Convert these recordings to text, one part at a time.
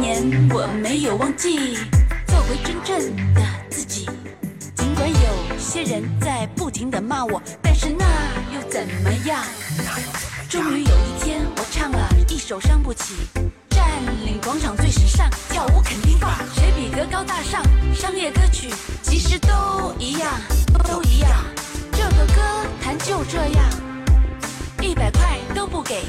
年，我没有忘记做回真正的自己。尽管有些人在不停的骂我，但是那又怎么样？终于有一天，我唱了一首《伤不起》，占领广场最时尚，跳舞肯定棒。谁比歌高大上？商业歌曲其实都一样，都一样。这个歌坛就这样，一百块都不给，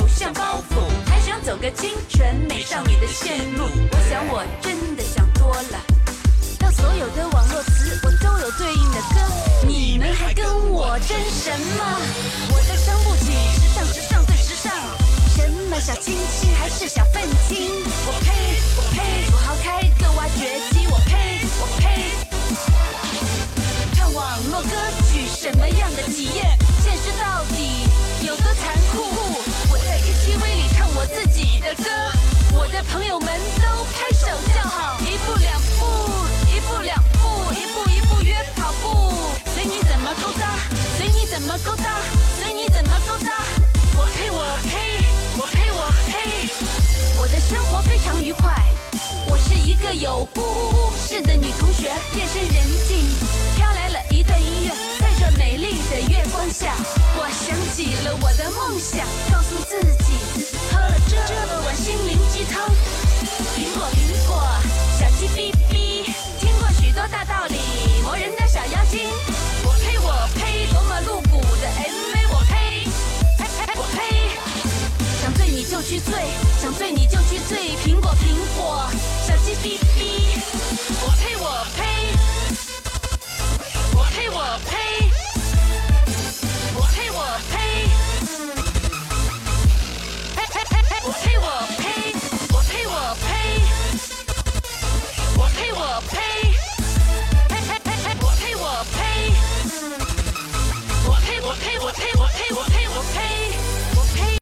偶像包袱，还想走个清纯美少女的线路。我想我真的想多了。到所有的网络词，我都有对应的歌。你们还跟我争什么？我的伤不起，时尚时尚最时尚。什么小清新还是小愤青？我呸我呸！土豪开个挖掘机，我呸我呸！看网络歌曲什么样的体验？呜呜呜！是的女同学，夜深人静，飘来了一段音乐，在这美丽的月光下，我想起了我的梦想，告诉自己，就去醉，想醉你就去醉，苹果苹果，小鸡哔哔。